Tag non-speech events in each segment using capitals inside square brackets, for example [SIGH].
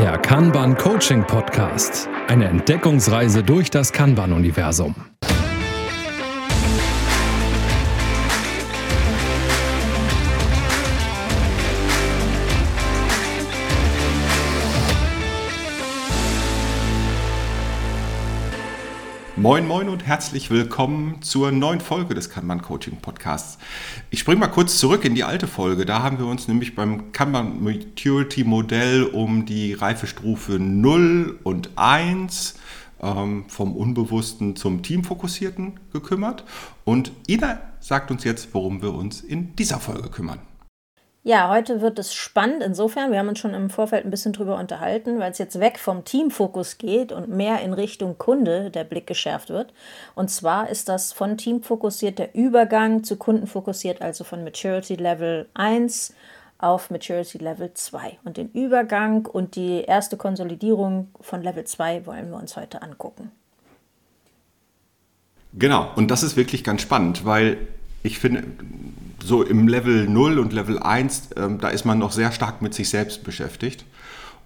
Der Kanban Coaching Podcast. Eine Entdeckungsreise durch das Kanban-Universum. Moin Moin und herzlich willkommen zur neuen Folge des Kanban Coaching Podcasts. Ich springe mal kurz zurück in die alte Folge. Da haben wir uns nämlich beim Kanban Maturity Modell um die Reifestufe 0 und 1 ähm, vom Unbewussten zum Teamfokussierten gekümmert. Und Ina sagt uns jetzt, worum wir uns in dieser Folge kümmern. Ja, heute wird es spannend insofern. Wir haben uns schon im Vorfeld ein bisschen drüber unterhalten, weil es jetzt weg vom Teamfokus geht und mehr in Richtung Kunde der Blick geschärft wird. Und zwar ist das von Team fokussiert der Übergang zu Kunden fokussiert, also von Maturity Level 1 auf Maturity Level 2. Und den Übergang und die erste Konsolidierung von Level 2 wollen wir uns heute angucken. Genau, und das ist wirklich ganz spannend, weil ich finde, so im Level 0 und Level 1, ähm, da ist man noch sehr stark mit sich selbst beschäftigt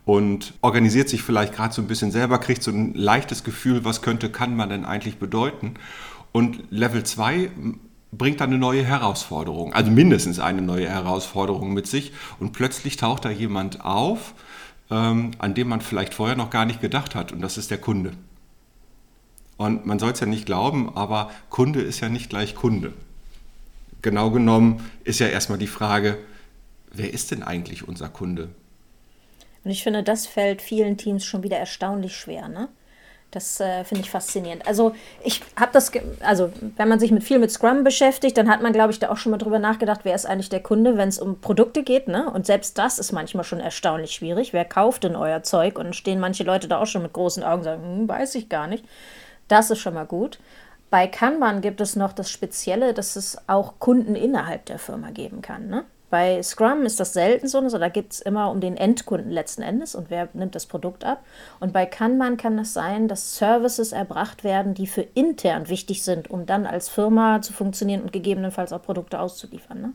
und organisiert sich vielleicht gerade so ein bisschen selber, kriegt so ein leichtes Gefühl, was könnte, kann man denn eigentlich bedeuten. Und Level 2 bringt dann eine neue Herausforderung, also mindestens eine neue Herausforderung mit sich und plötzlich taucht da jemand auf, ähm, an dem man vielleicht vorher noch gar nicht gedacht hat und das ist der Kunde. Und man soll es ja nicht glauben, aber Kunde ist ja nicht gleich Kunde genau genommen ist ja erstmal die Frage, wer ist denn eigentlich unser Kunde? Und ich finde, das fällt vielen Teams schon wieder erstaunlich schwer, ne? Das äh, finde ich faszinierend. Also ich habe das, also wenn man sich mit viel mit Scrum beschäftigt, dann hat man, glaube ich, da auch schon mal drüber nachgedacht, wer ist eigentlich der Kunde, wenn es um Produkte geht, ne? Und selbst das ist manchmal schon erstaunlich schwierig. Wer kauft denn euer Zeug? Und stehen manche Leute da auch schon mit großen Augen und sagen, hm, weiß ich gar nicht. Das ist schon mal gut. Bei Kanban gibt es noch das Spezielle, dass es auch Kunden innerhalb der Firma geben kann. Ne? Bei Scrum ist das selten so, also da gibt es immer um den Endkunden letzten Endes und wer nimmt das Produkt ab. Und bei Kanban kann es sein, dass Services erbracht werden, die für intern wichtig sind, um dann als Firma zu funktionieren und gegebenenfalls auch Produkte auszuliefern. Ne?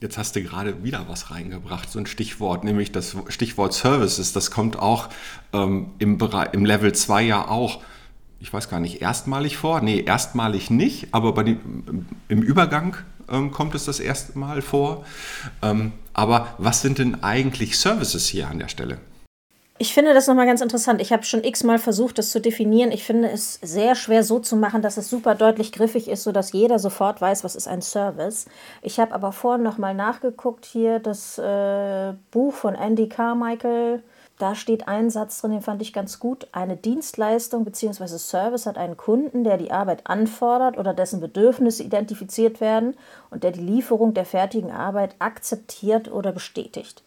Jetzt hast du gerade wieder was reingebracht, so ein Stichwort, nämlich das Stichwort Services. Das kommt auch ähm, im, Bereich, im Level 2 ja auch ich weiß gar nicht, erstmalig vor? Nee, erstmalig nicht, aber bei dem, im Übergang ähm, kommt es das erste Mal vor. Ähm, aber was sind denn eigentlich Services hier an der Stelle? Ich finde das nochmal ganz interessant. Ich habe schon x-mal versucht, das zu definieren. Ich finde es sehr schwer so zu machen, dass es super deutlich griffig ist, sodass jeder sofort weiß, was ist ein Service. Ich habe aber vorhin nochmal nachgeguckt hier, das äh, Buch von Andy Carmichael, da steht ein Satz drin, den fand ich ganz gut. Eine Dienstleistung bzw. Service hat einen Kunden, der die Arbeit anfordert oder dessen Bedürfnisse identifiziert werden und der die Lieferung der fertigen Arbeit akzeptiert oder bestätigt.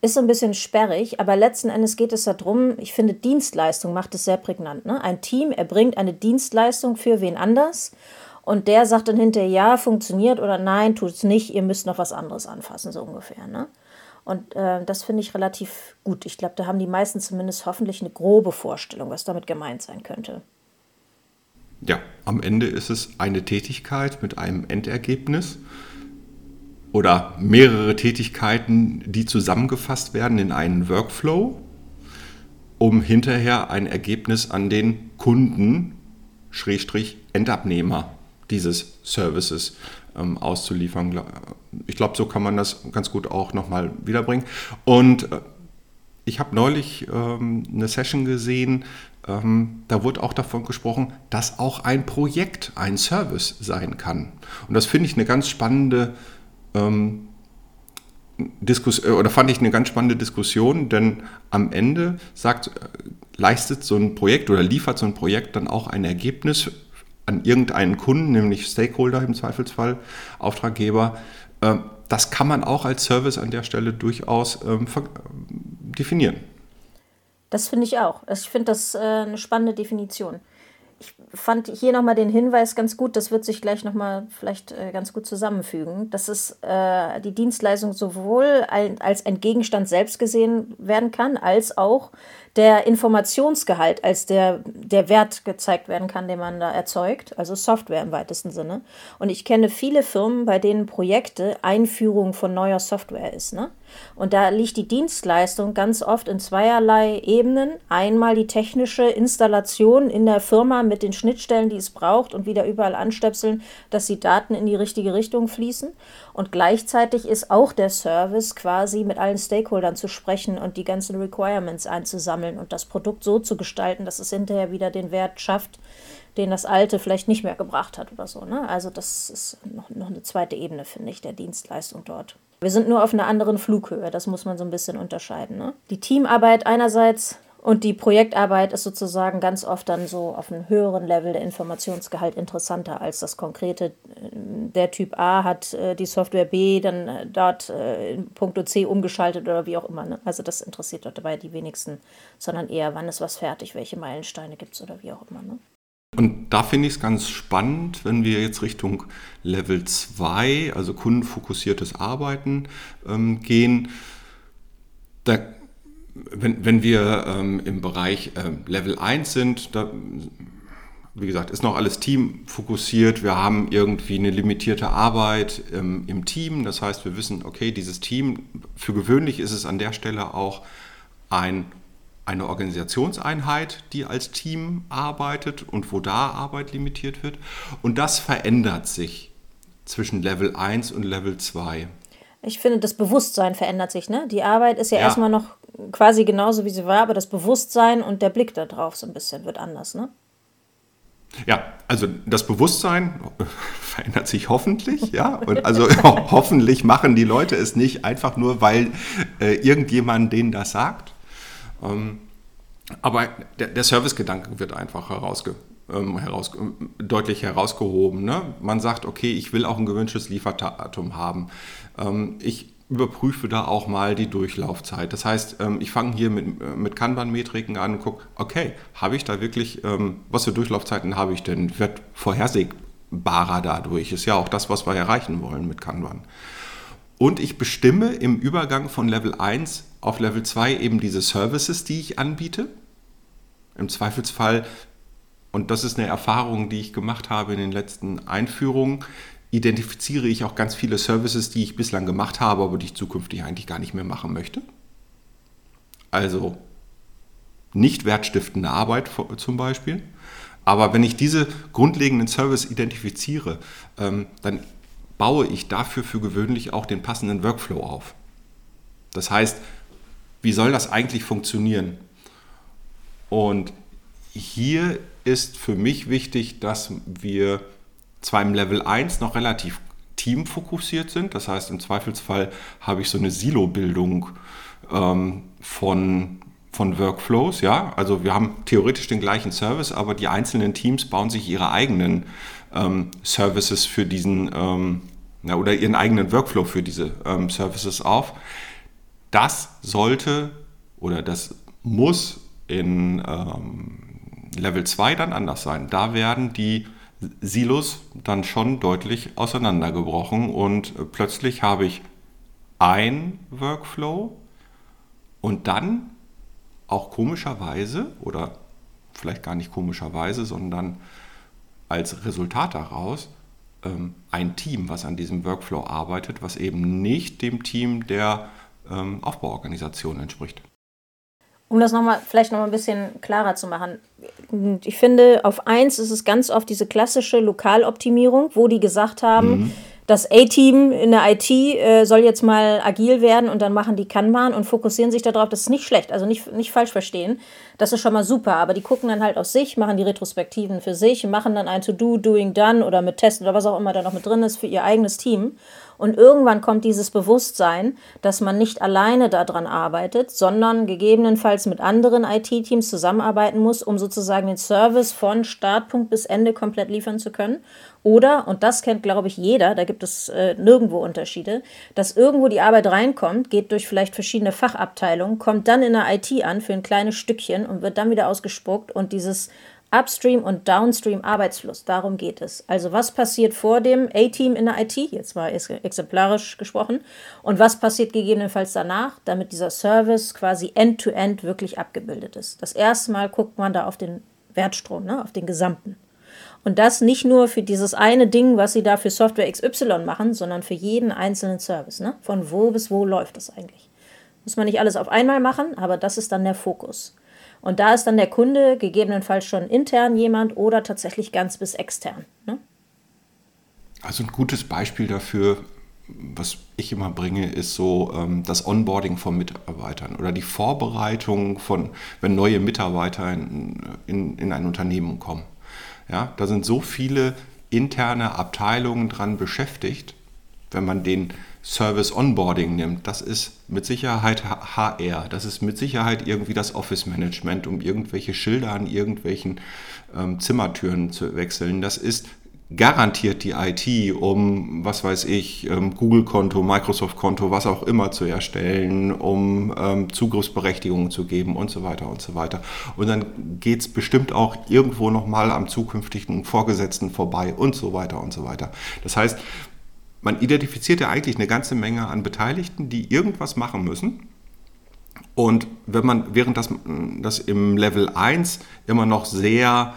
Ist so ein bisschen sperrig, aber letzten Endes geht es darum, ich finde, Dienstleistung macht es sehr prägnant. Ne? Ein Team erbringt eine Dienstleistung für wen anders und der sagt dann hinterher, ja, funktioniert oder nein, tut es nicht, ihr müsst noch was anderes anfassen, so ungefähr. Ne? Und äh, das finde ich relativ gut. Ich glaube, da haben die meisten zumindest hoffentlich eine grobe Vorstellung, was damit gemeint sein könnte. Ja, am Ende ist es eine Tätigkeit mit einem Endergebnis oder mehrere Tätigkeiten, die zusammengefasst werden in einen Workflow, um hinterher ein Ergebnis an den Kunden, Schrägstrich Endabnehmer dieses Services ähm, auszuliefern. Ich glaube, so kann man das ganz gut auch nochmal wiederbringen. Und äh, ich habe neulich ähm, eine Session gesehen, ähm, da wurde auch davon gesprochen, dass auch ein Projekt ein Service sein kann. Und das finde ich eine ganz spannende ähm, Diskussion, äh, oder fand ich eine ganz spannende Diskussion, denn am Ende sagt, äh, leistet so ein Projekt oder liefert so ein Projekt dann auch ein Ergebnis an irgendeinen Kunden, nämlich Stakeholder im Zweifelsfall, Auftraggeber. Ähm, das kann man auch als Service an der Stelle durchaus ähm, definieren. Das finde ich auch. Also ich finde das äh, eine spannende Definition. ich fand hier nochmal den Hinweis ganz gut, das wird sich gleich nochmal vielleicht äh, ganz gut zusammenfügen, dass es äh, die Dienstleistung sowohl als ein Gegenstand selbst gesehen werden kann, als auch der Informationsgehalt als der, der Wert gezeigt werden kann, den man da erzeugt, also Software im weitesten Sinne. Und ich kenne viele Firmen, bei denen Projekte Einführung von neuer Software ist. Ne? Und da liegt die Dienstleistung ganz oft in zweierlei Ebenen. Einmal die technische Installation in der Firma mit den Schnittstellen, die es braucht und wieder überall anstöpseln, dass die Daten in die richtige Richtung fließen. Und gleichzeitig ist auch der Service quasi mit allen Stakeholdern zu sprechen und die ganzen Requirements einzusammeln und das Produkt so zu gestalten, dass es hinterher wieder den Wert schafft, den das alte vielleicht nicht mehr gebracht hat oder so. Ne? Also das ist noch, noch eine zweite Ebene, finde ich, der Dienstleistung dort. Wir sind nur auf einer anderen Flughöhe, das muss man so ein bisschen unterscheiden. Ne? Die Teamarbeit einerseits und die Projektarbeit ist sozusagen ganz oft dann so auf einem höheren Level der Informationsgehalt interessanter als das konkrete. Äh, der Typ A hat äh, die Software B dann äh, dort in puncto C umgeschaltet oder wie auch immer. Ne? Also das interessiert dort dabei die wenigsten, sondern eher, wann ist was fertig, welche Meilensteine gibt es oder wie auch immer. Ne? Und da finde ich es ganz spannend, wenn wir jetzt Richtung Level 2, also kundenfokussiertes Arbeiten ähm, gehen. Da, wenn, wenn wir ähm, im Bereich ähm, Level 1 sind, da, wie gesagt, ist noch alles teamfokussiert. Wir haben irgendwie eine limitierte Arbeit ähm, im Team. Das heißt, wir wissen, okay, dieses Team, für gewöhnlich ist es an der Stelle auch ein eine Organisationseinheit, die als Team arbeitet und wo da Arbeit limitiert wird. Und das verändert sich zwischen Level 1 und Level 2. Ich finde, das Bewusstsein verändert sich. Ne? Die Arbeit ist ja, ja. erstmal noch quasi genauso, wie sie war, aber das Bewusstsein und der Blick darauf so ein bisschen wird anders. Ne? Ja, also das Bewusstsein [LAUGHS] verändert sich hoffentlich, ja. Und also [LAUGHS] hoffentlich machen die Leute es nicht einfach nur, weil äh, irgendjemand denen das sagt, ähm, aber der, der Servicegedanke wird einfach herausge, ähm, heraus, deutlich herausgehoben. Ne? Man sagt, okay, ich will auch ein gewünschtes Lieferdatum haben. Ähm, ich überprüfe da auch mal die Durchlaufzeit. Das heißt, ähm, ich fange hier mit, äh, mit Kanban-Metriken an und gucke, okay, habe ich da wirklich, ähm, was für Durchlaufzeiten habe ich denn? Wird vorhersehbarer dadurch. Ist ja auch das, was wir erreichen wollen mit Kanban. Und ich bestimme im Übergang von Level 1 auf Level 2 eben diese Services, die ich anbiete. Im Zweifelsfall, und das ist eine Erfahrung, die ich gemacht habe in den letzten Einführungen, identifiziere ich auch ganz viele Services, die ich bislang gemacht habe, aber die ich zukünftig eigentlich gar nicht mehr machen möchte. Also nicht wertstiftende Arbeit zum Beispiel. Aber wenn ich diese grundlegenden Services identifiziere, ähm, dann baue ich dafür für gewöhnlich auch den passenden Workflow auf. Das heißt, wie soll das eigentlich funktionieren? Und hier ist für mich wichtig, dass wir zwar im Level 1 noch relativ teamfokussiert sind, das heißt im Zweifelsfall habe ich so eine Silo-Bildung ähm, von, von Workflows, ja, also wir haben theoretisch den gleichen Service, aber die einzelnen Teams bauen sich ihre eigenen ähm, Services für diesen ähm, ja, oder ihren eigenen Workflow für diese ähm, Services auf. Das sollte oder das muss in ähm, Level 2 dann anders sein. Da werden die Silos dann schon deutlich auseinandergebrochen und äh, plötzlich habe ich ein Workflow und dann auch komischerweise oder vielleicht gar nicht komischerweise, sondern als Resultat daraus ähm, ein Team, was an diesem Workflow arbeitet, was eben nicht dem Team der ähm, Aufbauorganisation entspricht. Um das noch mal, vielleicht noch mal ein bisschen klarer zu machen. Ich finde, auf eins ist es ganz oft diese klassische Lokaloptimierung, wo die gesagt haben, mhm das A-Team in der IT äh, soll jetzt mal agil werden und dann machen die Kanban und fokussieren sich darauf. Das ist nicht schlecht, also nicht, nicht falsch verstehen. Das ist schon mal super, aber die gucken dann halt auf sich, machen die Retrospektiven für sich, machen dann ein To-Do, Doing Done oder mit Testen oder was auch immer da noch mit drin ist für ihr eigenes Team. Und irgendwann kommt dieses Bewusstsein, dass man nicht alleine daran arbeitet, sondern gegebenenfalls mit anderen IT-Teams zusammenarbeiten muss, um sozusagen den Service von Startpunkt bis Ende komplett liefern zu können. Oder, und das kennt, glaube ich, jeder, da gibt es äh, nirgendwo Unterschiede, dass irgendwo die Arbeit reinkommt, geht durch vielleicht verschiedene Fachabteilungen, kommt dann in der IT an für ein kleines Stückchen und wird dann wieder ausgespuckt und dieses Upstream und Downstream Arbeitsfluss. Darum geht es. Also was passiert vor dem A-Team in der IT, jetzt mal exemplarisch gesprochen, und was passiert gegebenenfalls danach, damit dieser Service quasi end-to-end -end wirklich abgebildet ist. Das erste Mal guckt man da auf den Wertstrom, ne, auf den gesamten. Und das nicht nur für dieses eine Ding, was sie da für Software XY machen, sondern für jeden einzelnen Service. Ne? Von wo bis wo läuft das eigentlich? Muss man nicht alles auf einmal machen, aber das ist dann der Fokus. Und da ist dann der Kunde gegebenenfalls schon intern jemand oder tatsächlich ganz bis extern. Ne? Also ein gutes Beispiel dafür, was ich immer bringe, ist so ähm, das Onboarding von Mitarbeitern oder die Vorbereitung von, wenn neue Mitarbeiter in, in, in ein Unternehmen kommen. Ja, da sind so viele interne Abteilungen dran beschäftigt, wenn man den Service Onboarding nimmt, das ist mit Sicherheit HR, das ist mit Sicherheit irgendwie das Office Management, um irgendwelche Schilder an irgendwelchen ähm, Zimmertüren zu wechseln. Das ist garantiert die IT, um, was weiß ich, ähm, Google-Konto, Microsoft-Konto, was auch immer zu erstellen, um ähm, Zugriffsberechtigungen zu geben und so weiter und so weiter. Und dann geht es bestimmt auch irgendwo nochmal am zukünftigen Vorgesetzten vorbei und so weiter und so weiter. Das heißt, man identifiziert ja eigentlich eine ganze Menge an Beteiligten, die irgendwas machen müssen. Und wenn man, während das, das im Level 1 immer noch sehr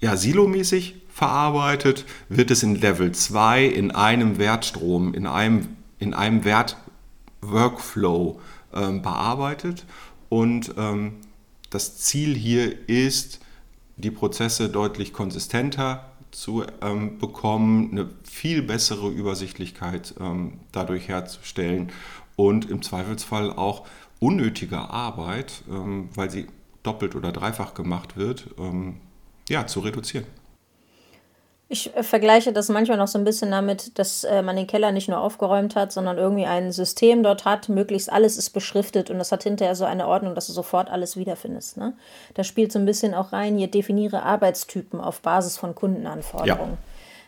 ja, silomäßig verarbeitet, wird es in Level 2 in einem Wertstrom, in einem, in einem Wert-Workflow ähm, bearbeitet. Und ähm, das Ziel hier ist, die Prozesse deutlich konsistenter zu ähm, bekommen, eine viel bessere Übersichtlichkeit ähm, dadurch herzustellen und im Zweifelsfall auch unnötige Arbeit, ähm, weil sie doppelt oder dreifach gemacht wird, ähm, ja, zu reduzieren. Ich äh, vergleiche das manchmal noch so ein bisschen damit, dass äh, man den Keller nicht nur aufgeräumt hat, sondern irgendwie ein System dort hat, möglichst alles ist beschriftet und das hat hinterher so eine Ordnung, dass du sofort alles wiederfindest. Ne? Da spielt so ein bisschen auch rein, hier definiere Arbeitstypen auf Basis von Kundenanforderungen. Ja.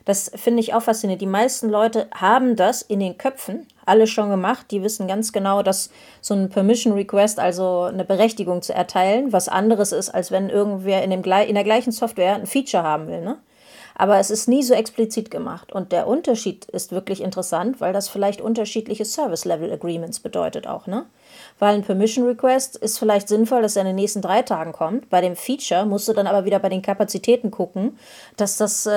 Das finde ich auch faszinierend. Die meisten Leute haben das in den Köpfen alle schon gemacht. Die wissen ganz genau, dass so ein Permission Request, also eine Berechtigung zu erteilen, was anderes ist, als wenn irgendwer in, dem, in der gleichen Software ein Feature haben will. Ne? Aber es ist nie so explizit gemacht. Und der Unterschied ist wirklich interessant, weil das vielleicht unterschiedliche Service Level Agreements bedeutet auch, ne? Weil ein Permission Request ist vielleicht sinnvoll, dass er in den nächsten drei Tagen kommt. Bei dem Feature musst du dann aber wieder bei den Kapazitäten gucken, dass das äh,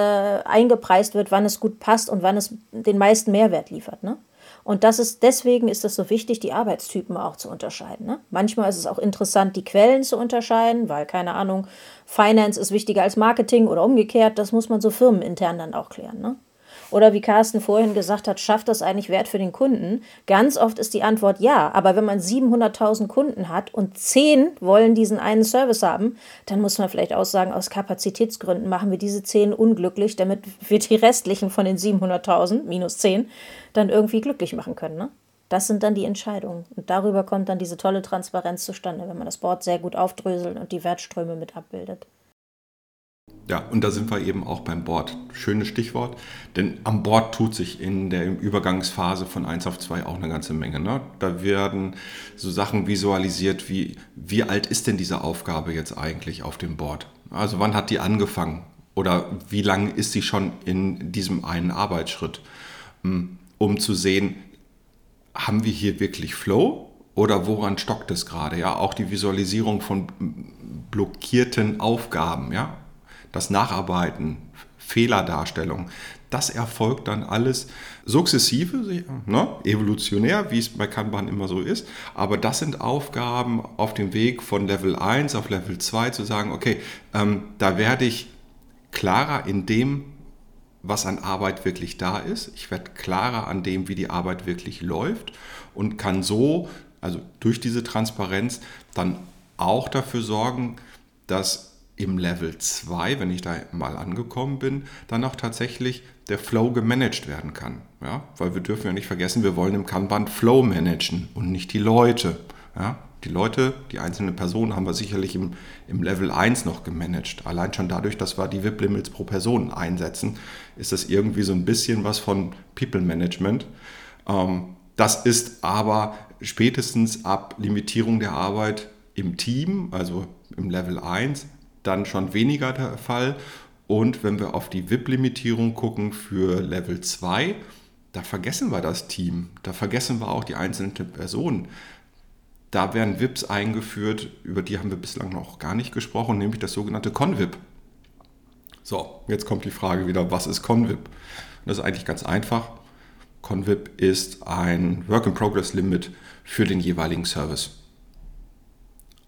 eingepreist wird, wann es gut passt und wann es den meisten Mehrwert liefert, ne? Und das ist, deswegen ist es so wichtig, die Arbeitstypen auch zu unterscheiden. Ne? Manchmal ist es auch interessant, die Quellen zu unterscheiden, weil, keine Ahnung, Finance ist wichtiger als Marketing oder umgekehrt. Das muss man so firmenintern dann auch klären. Ne? Oder wie Carsten vorhin gesagt hat, schafft das eigentlich Wert für den Kunden? Ganz oft ist die Antwort ja. Aber wenn man 700.000 Kunden hat und 10 wollen diesen einen Service haben, dann muss man vielleicht auch sagen, aus Kapazitätsgründen machen wir diese 10 unglücklich, damit wir die restlichen von den 700.000, minus 10, dann irgendwie glücklich machen können. Ne? Das sind dann die Entscheidungen. Und darüber kommt dann diese tolle Transparenz zustande, wenn man das Board sehr gut aufdröselt und die Wertströme mit abbildet. Ja, und da sind wir eben auch beim Board. Schönes Stichwort, denn am Board tut sich in der Übergangsphase von 1 auf 2 auch eine ganze Menge. Ne? Da werden so Sachen visualisiert wie, wie alt ist denn diese Aufgabe jetzt eigentlich auf dem Board? Also wann hat die angefangen? Oder wie lange ist sie schon in diesem einen Arbeitsschritt? Hm, um zu sehen, haben wir hier wirklich Flow oder woran stockt es gerade? Ja, auch die Visualisierung von blockierten Aufgaben, ja, das Nacharbeiten, Fehlerdarstellung, das erfolgt dann alles sukzessive, ne, evolutionär, wie es bei Kanban immer so ist. Aber das sind Aufgaben auf dem Weg von Level 1 auf Level 2 zu sagen, okay, ähm, da werde ich klarer in dem, was an Arbeit wirklich da ist. Ich werde klarer an dem, wie die Arbeit wirklich läuft und kann so, also durch diese Transparenz, dann auch dafür sorgen, dass im Level 2, wenn ich da mal angekommen bin, dann auch tatsächlich der Flow gemanagt werden kann. Ja? Weil wir dürfen ja nicht vergessen, wir wollen im Kanban Flow managen und nicht die Leute. Ja? Die Leute, die einzelnen Personen haben wir sicherlich im, im Level 1 noch gemanagt. Allein schon dadurch, dass wir die VIP-Limits pro Person einsetzen, ist das irgendwie so ein bisschen was von People Management. Ähm, das ist aber spätestens ab Limitierung der Arbeit im Team, also im Level 1, dann schon weniger der Fall. Und wenn wir auf die VIP-Limitierung gucken für Level 2, da vergessen wir das Team, da vergessen wir auch die einzelnen Personen. Da werden VIPs eingeführt, über die haben wir bislang noch gar nicht gesprochen, nämlich das sogenannte Convip. So, jetzt kommt die Frage wieder, was ist Convip? Das ist eigentlich ganz einfach. Convip ist ein Work-in-Progress-Limit für den jeweiligen Service.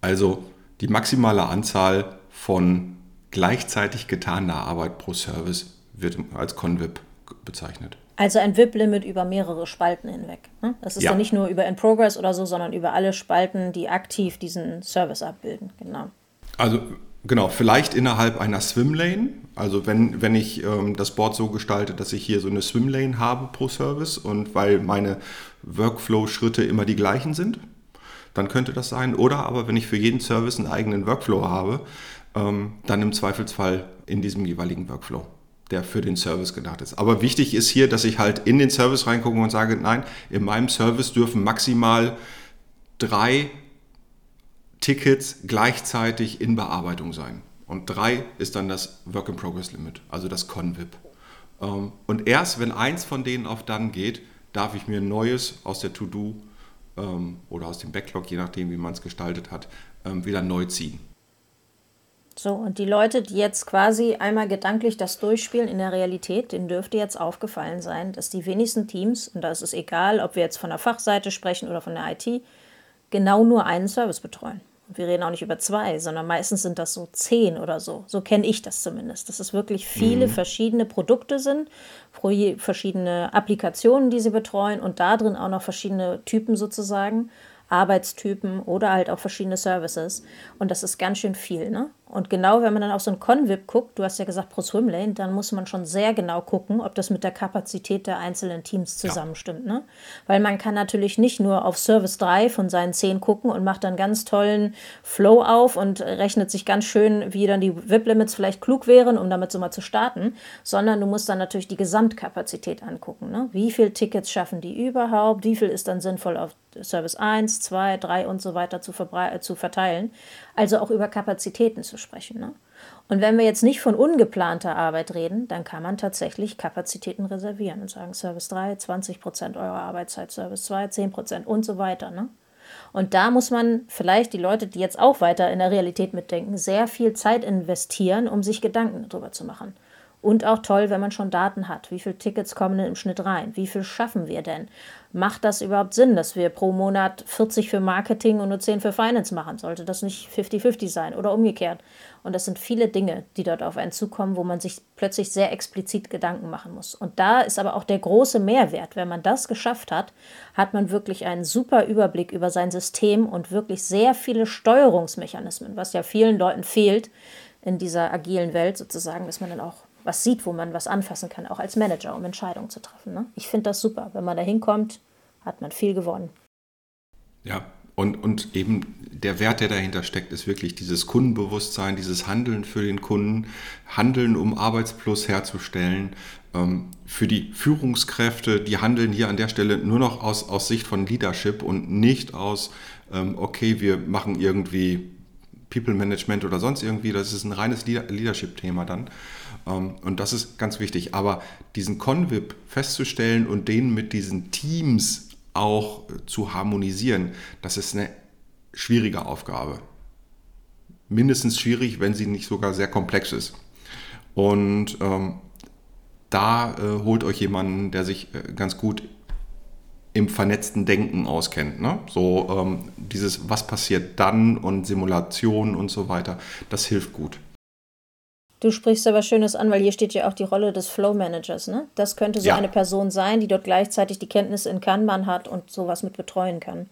Also die maximale Anzahl von gleichzeitig getaner Arbeit pro Service wird als Convip bezeichnet. Also ein VIP-Limit über mehrere Spalten hinweg. Ne? Das ist ja. dann nicht nur über In Progress oder so, sondern über alle Spalten, die aktiv diesen Service abbilden. Genau. Also genau, vielleicht innerhalb einer Swimlane. Also wenn, wenn ich ähm, das Board so gestalte, dass ich hier so eine Swimlane habe pro Service und weil meine Workflow-Schritte immer die gleichen sind, dann könnte das sein. Oder aber wenn ich für jeden Service einen eigenen Workflow habe, dann im Zweifelsfall in diesem jeweiligen Workflow der für den Service gedacht ist. Aber wichtig ist hier, dass ich halt in den Service reingucke und sage, nein, in meinem Service dürfen maximal drei Tickets gleichzeitig in Bearbeitung sein. Und drei ist dann das Work in Progress Limit, also das Convip. Ähm, und erst wenn eins von denen auf dann geht, darf ich mir ein neues aus der To-Do ähm, oder aus dem Backlog, je nachdem, wie man es gestaltet hat, ähm, wieder neu ziehen. So, und die Leute, die jetzt quasi einmal gedanklich das durchspielen in der Realität, denen dürfte jetzt aufgefallen sein, dass die wenigsten Teams, und da ist es egal, ob wir jetzt von der Fachseite sprechen oder von der IT, genau nur einen Service betreuen. Und wir reden auch nicht über zwei, sondern meistens sind das so zehn oder so. So kenne ich das zumindest. Dass es wirklich viele mhm. verschiedene Produkte sind, verschiedene Applikationen, die sie betreuen und da drin auch noch verschiedene Typen sozusagen. Arbeitstypen oder halt auch verschiedene Services. Und das ist ganz schön viel. Ne? Und genau, wenn man dann auf so ein Convip guckt, du hast ja gesagt pro Swimlane, dann muss man schon sehr genau gucken, ob das mit der Kapazität der einzelnen Teams zusammenstimmt. Ja. Ne? Weil man kann natürlich nicht nur auf Service 3 von seinen 10 gucken und macht dann ganz tollen Flow auf und rechnet sich ganz schön, wie dann die VIP-Limits vielleicht klug wären, um damit so mal zu starten, sondern du musst dann natürlich die Gesamtkapazität angucken. Ne? Wie viele Tickets schaffen die überhaupt? Wie viel ist dann sinnvoll auf Service 1, 2, 3 und so weiter zu, zu verteilen? Also auch über Kapazitäten zu sprechen. Ne? Und wenn wir jetzt nicht von ungeplanter Arbeit reden, dann kann man tatsächlich Kapazitäten reservieren und sagen, Service 3, 20 Prozent eurer Arbeitszeit, Service 2, 10 Prozent und so weiter. Ne? Und da muss man vielleicht die Leute, die jetzt auch weiter in der Realität mitdenken, sehr viel Zeit investieren, um sich Gedanken darüber zu machen. Und auch toll, wenn man schon Daten hat. Wie viele Tickets kommen denn im Schnitt rein? Wie viel schaffen wir denn? Macht das überhaupt Sinn, dass wir pro Monat 40 für Marketing und nur 10 für Finance machen? Sollte das nicht 50-50 sein oder umgekehrt? Und das sind viele Dinge, die dort auf einen zukommen, wo man sich plötzlich sehr explizit Gedanken machen muss. Und da ist aber auch der große Mehrwert. Wenn man das geschafft hat, hat man wirklich einen super Überblick über sein System und wirklich sehr viele Steuerungsmechanismen, was ja vielen Leuten fehlt in dieser agilen Welt sozusagen, dass man dann auch was sieht, wo man was anfassen kann, auch als Manager, um Entscheidungen zu treffen. Ne? Ich finde das super. Wenn man da hinkommt, hat man viel gewonnen. Ja, und, und eben der Wert, der dahinter steckt, ist wirklich dieses Kundenbewusstsein, dieses Handeln für den Kunden, Handeln, um Arbeitsplus herzustellen. Ähm, für die Führungskräfte, die handeln hier an der Stelle nur noch aus, aus Sicht von Leadership und nicht aus, ähm, okay, wir machen irgendwie People Management oder sonst irgendwie. Das ist ein reines Leadership-Thema dann. Ähm, und das ist ganz wichtig. Aber diesen Convip festzustellen und den mit diesen Teams auch zu harmonisieren, das ist eine schwierige Aufgabe. Mindestens schwierig, wenn sie nicht sogar sehr komplex ist. Und ähm, da äh, holt euch jemanden, der sich äh, ganz gut im vernetzten Denken auskennt. Ne? So ähm, dieses, was passiert dann und Simulation und so weiter, das hilft gut. Du sprichst aber Schönes an, weil hier steht ja auch die Rolle des Flow Managers. Ne? Das könnte so ja. eine Person sein, die dort gleichzeitig die Kenntnisse in Kanban hat und sowas mit betreuen kann.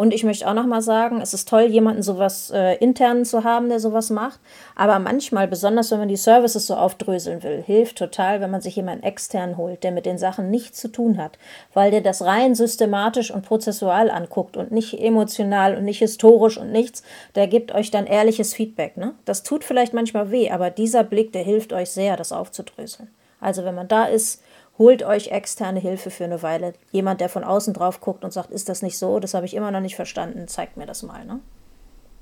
Und ich möchte auch noch mal sagen, es ist toll, jemanden sowas äh, intern zu haben, der sowas macht. Aber manchmal, besonders wenn man die Services so aufdröseln will, hilft total, wenn man sich jemanden extern holt, der mit den Sachen nichts zu tun hat, weil der das rein systematisch und prozessual anguckt und nicht emotional und nicht historisch und nichts. Der gibt euch dann ehrliches Feedback. Ne? Das tut vielleicht manchmal weh, aber dieser Blick, der hilft euch sehr, das aufzudröseln. Also wenn man da ist, holt euch externe Hilfe für eine Weile. Jemand, der von außen drauf guckt und sagt, ist das nicht so? Das habe ich immer noch nicht verstanden. Zeigt mir das mal. Ne?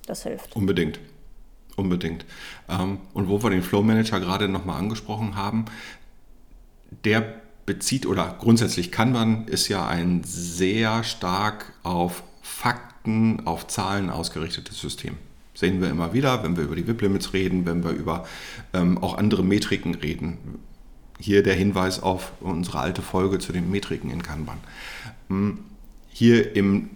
Das hilft. Unbedingt. unbedingt. Ähm, und wo wir den Flow Manager gerade nochmal angesprochen haben, der bezieht oder grundsätzlich Kanban ist ja ein sehr stark auf Fakten, auf Zahlen ausgerichtetes System. Sehen wir immer wieder, wenn wir über die WIP-Limits reden, wenn wir über ähm, auch andere Metriken reden. Hier der Hinweis auf unsere alte Folge zu den Metriken in Kanban. Hm, hier im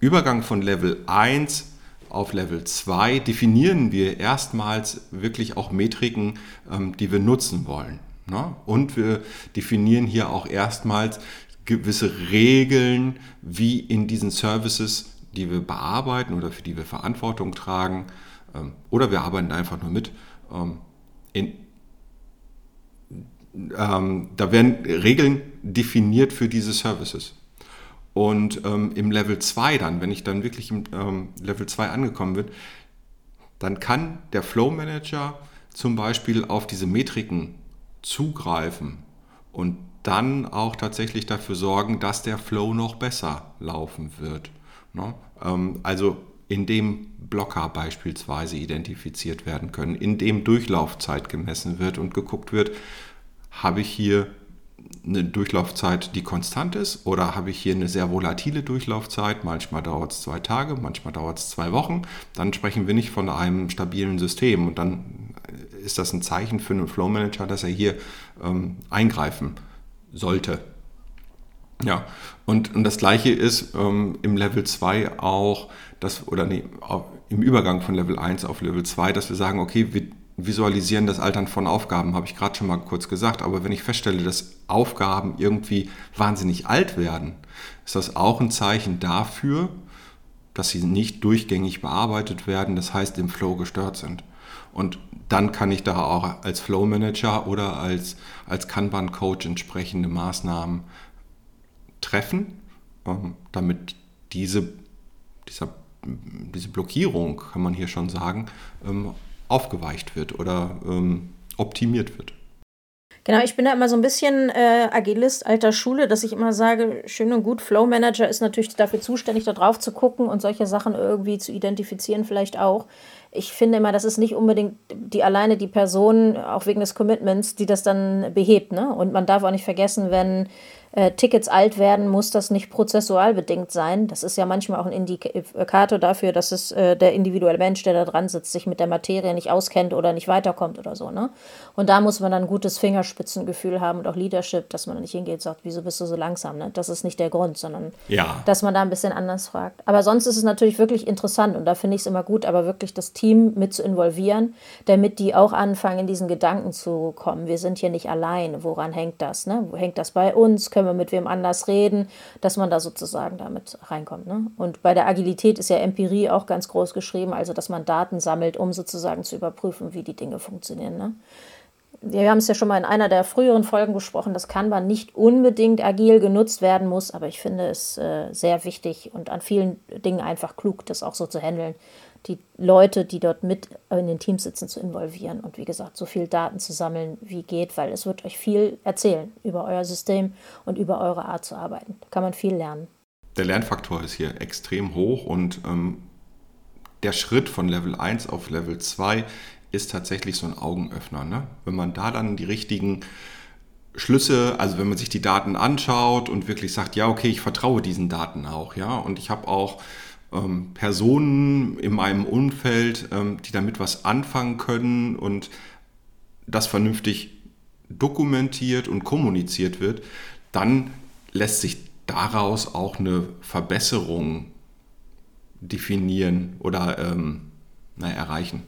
Übergang von Level 1 auf Level 2 definieren wir erstmals wirklich auch Metriken, ähm, die wir nutzen wollen. Ne? Und wir definieren hier auch erstmals gewisse Regeln, wie in diesen Services, die wir bearbeiten oder für die wir Verantwortung tragen, ähm, oder wir arbeiten einfach nur mit. Ähm, da werden Regeln definiert für diese Services. Und ähm, im Level 2 dann, wenn ich dann wirklich im ähm, Level 2 angekommen bin, dann kann der Flow Manager zum Beispiel auf diese Metriken zugreifen und dann auch tatsächlich dafür sorgen, dass der Flow noch besser laufen wird. Ne? Ähm, also indem Blocker beispielsweise identifiziert werden können, indem Durchlaufzeit gemessen wird und geguckt wird, habe ich hier eine Durchlaufzeit, die konstant ist, oder habe ich hier eine sehr volatile Durchlaufzeit? Manchmal dauert es zwei Tage, manchmal dauert es zwei Wochen. Dann sprechen wir nicht von einem stabilen System und dann ist das ein Zeichen für einen Flow Manager, dass er hier ähm, eingreifen sollte. Ja, und, und das gleiche ist ähm, im Level 2 auch, dass, oder nee, im Übergang von Level 1 auf Level 2, dass wir sagen, okay, wir Visualisieren das Altern von Aufgaben, habe ich gerade schon mal kurz gesagt. Aber wenn ich feststelle, dass Aufgaben irgendwie wahnsinnig alt werden, ist das auch ein Zeichen dafür, dass sie nicht durchgängig bearbeitet werden, das heißt im Flow gestört sind. Und dann kann ich da auch als Flow Manager oder als, als Kanban-Coach entsprechende Maßnahmen treffen, ähm, damit diese, dieser, diese Blockierung, kann man hier schon sagen, ähm, aufgeweicht wird oder ähm, optimiert wird. Genau, ich bin da immer so ein bisschen äh, Agilist alter Schule, dass ich immer sage, schön und gut, Flow Manager ist natürlich dafür zuständig, da drauf zu gucken und solche Sachen irgendwie zu identifizieren, vielleicht auch. Ich finde immer, das ist nicht unbedingt die alleine die Person, auch wegen des Commitments, die das dann behebt. Ne? Und man darf auch nicht vergessen, wenn äh, Tickets alt werden, muss das nicht prozessual bedingt sein. Das ist ja manchmal auch ein Indikator dafür, dass es äh, der individuelle Mensch, der da dran sitzt, sich mit der Materie nicht auskennt oder nicht weiterkommt oder so. Ne? Und da muss man dann ein gutes Fingerspitzengefühl haben und auch Leadership, dass man nicht hingeht und sagt, wieso bist du so langsam? Ne? Das ist nicht der Grund, sondern ja. dass man da ein bisschen anders fragt. Aber sonst ist es natürlich wirklich interessant und da finde ich es immer gut, aber wirklich das Team mit zu involvieren, damit die auch anfangen, in diesen Gedanken zu kommen. Wir sind hier nicht allein. Woran hängt das? Ne? Wo hängt das bei uns? Können können wir mit wem anders reden, dass man da sozusagen damit reinkommt. Ne? Und bei der Agilität ist ja Empirie auch ganz groß geschrieben, also dass man Daten sammelt, um sozusagen zu überprüfen, wie die Dinge funktionieren. Ne? Wir haben es ja schon mal in einer der früheren Folgen besprochen, dass Kanban nicht unbedingt agil genutzt werden muss, aber ich finde es äh, sehr wichtig und an vielen Dingen einfach klug, das auch so zu handeln, die Leute, die dort mit in den Teams sitzen, zu involvieren und wie gesagt, so viel Daten zu sammeln, wie geht, weil es wird euch viel erzählen über euer System und über eure Art zu arbeiten. Da kann man viel lernen. Der Lernfaktor ist hier extrem hoch und ähm, der Schritt von Level 1 auf Level 2 ist tatsächlich so ein Augenöffner. Ne? Wenn man da dann die richtigen Schlüsse, also wenn man sich die Daten anschaut und wirklich sagt, ja, okay, ich vertraue diesen Daten auch, ja, und ich habe auch ähm, Personen in meinem Umfeld, ähm, die damit was anfangen können und das vernünftig dokumentiert und kommuniziert wird, dann lässt sich daraus auch eine Verbesserung definieren oder ähm, na, erreichen.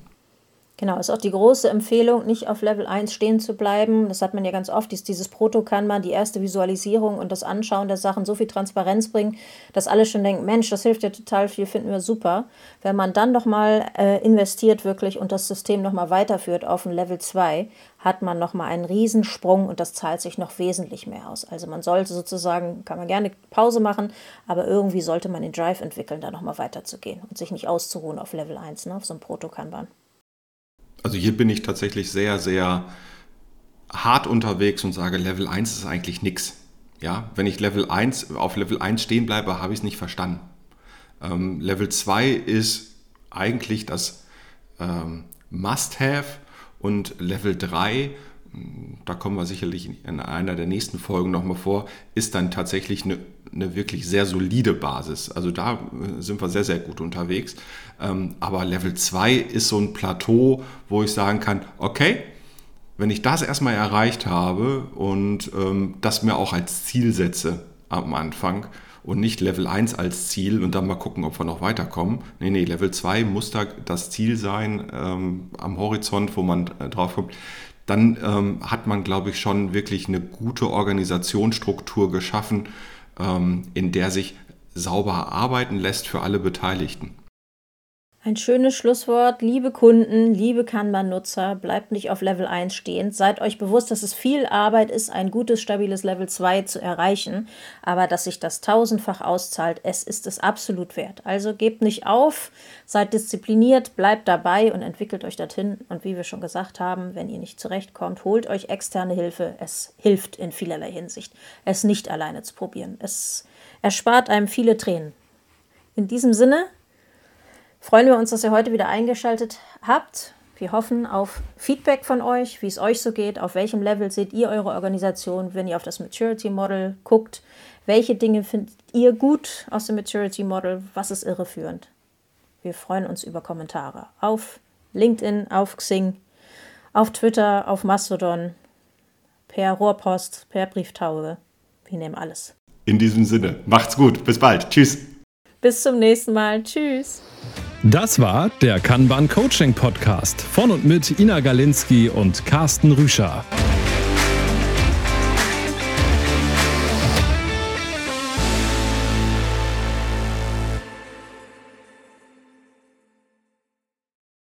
Genau, ist auch die große Empfehlung, nicht auf Level 1 stehen zu bleiben. Das hat man ja ganz oft, dies, dieses Proto-Kanban, die erste Visualisierung und das Anschauen der Sachen so viel Transparenz bringen, dass alle schon denken, Mensch, das hilft ja total viel, finden wir super. Wenn man dann nochmal äh, investiert wirklich und das System nochmal weiterführt auf ein Level 2, hat man nochmal einen Riesensprung und das zahlt sich noch wesentlich mehr aus. Also man sollte sozusagen, kann man gerne Pause machen, aber irgendwie sollte man den Drive entwickeln, da nochmal weiterzugehen und sich nicht auszuruhen auf Level 1, ne, auf so einem Proto-Kanban. Also hier bin ich tatsächlich sehr, sehr hart unterwegs und sage, Level 1 ist eigentlich nichts. Ja, wenn ich Level 1 auf Level 1 stehen bleibe, habe ich es nicht verstanden. Ähm, Level 2 ist eigentlich das ähm, Must-Have und Level 3 da kommen wir sicherlich in einer der nächsten Folgen nochmal vor, ist dann tatsächlich eine, eine, wirklich sehr solide Basis. Also da äh, sind wir sehr, sehr gut unterwegs. Ähm, aber Level 2 ist so ein Plateau, wo ich sagen kann, okay, wenn ich das erstmal erreicht habe und ähm, das mir auch als Ziel setze am Anfang und nicht Level 1 als Ziel und dann mal gucken, ob wir noch weiterkommen. Nee, nee, Level 2 muss da das Ziel sein ähm, am Horizont, wo man äh, drauf kommt. Dann ähm, hat man, glaube ich, schon wirklich eine gute Organisationsstruktur geschaffen, in der sich sauber arbeiten lässt für alle Beteiligten. Ein schönes Schlusswort. Liebe Kunden, liebe Kanban-Nutzer, bleibt nicht auf Level 1 stehen. Seid euch bewusst, dass es viel Arbeit ist, ein gutes, stabiles Level 2 zu erreichen, aber dass sich das tausendfach auszahlt, es ist es absolut wert. Also gebt nicht auf, seid diszipliniert, bleibt dabei und entwickelt euch dorthin. Und wie wir schon gesagt haben, wenn ihr nicht zurechtkommt, holt euch externe Hilfe. Es hilft in vielerlei Hinsicht, es nicht alleine zu probieren. Es erspart einem viele Tränen. In diesem Sinne, freuen wir uns, dass ihr heute wieder eingeschaltet habt. Wir hoffen auf Feedback von euch, wie es euch so geht, auf welchem Level seht ihr eure Organisation, wenn ihr auf das Maturity Model guckt. Welche Dinge findet ihr gut aus dem Maturity Model? Was ist irreführend? Wir freuen uns über Kommentare auf LinkedIn, auf Xing, auf Twitter, auf Mastodon, per Rohrpost, per Brieftaube. Wir nehmen alles. In diesem Sinne, macht's gut. Bis bald. Tschüss. Bis zum nächsten Mal. Tschüss. Das war der Kanban Coaching Podcast von und mit Ina Galinski und Carsten Rüscher.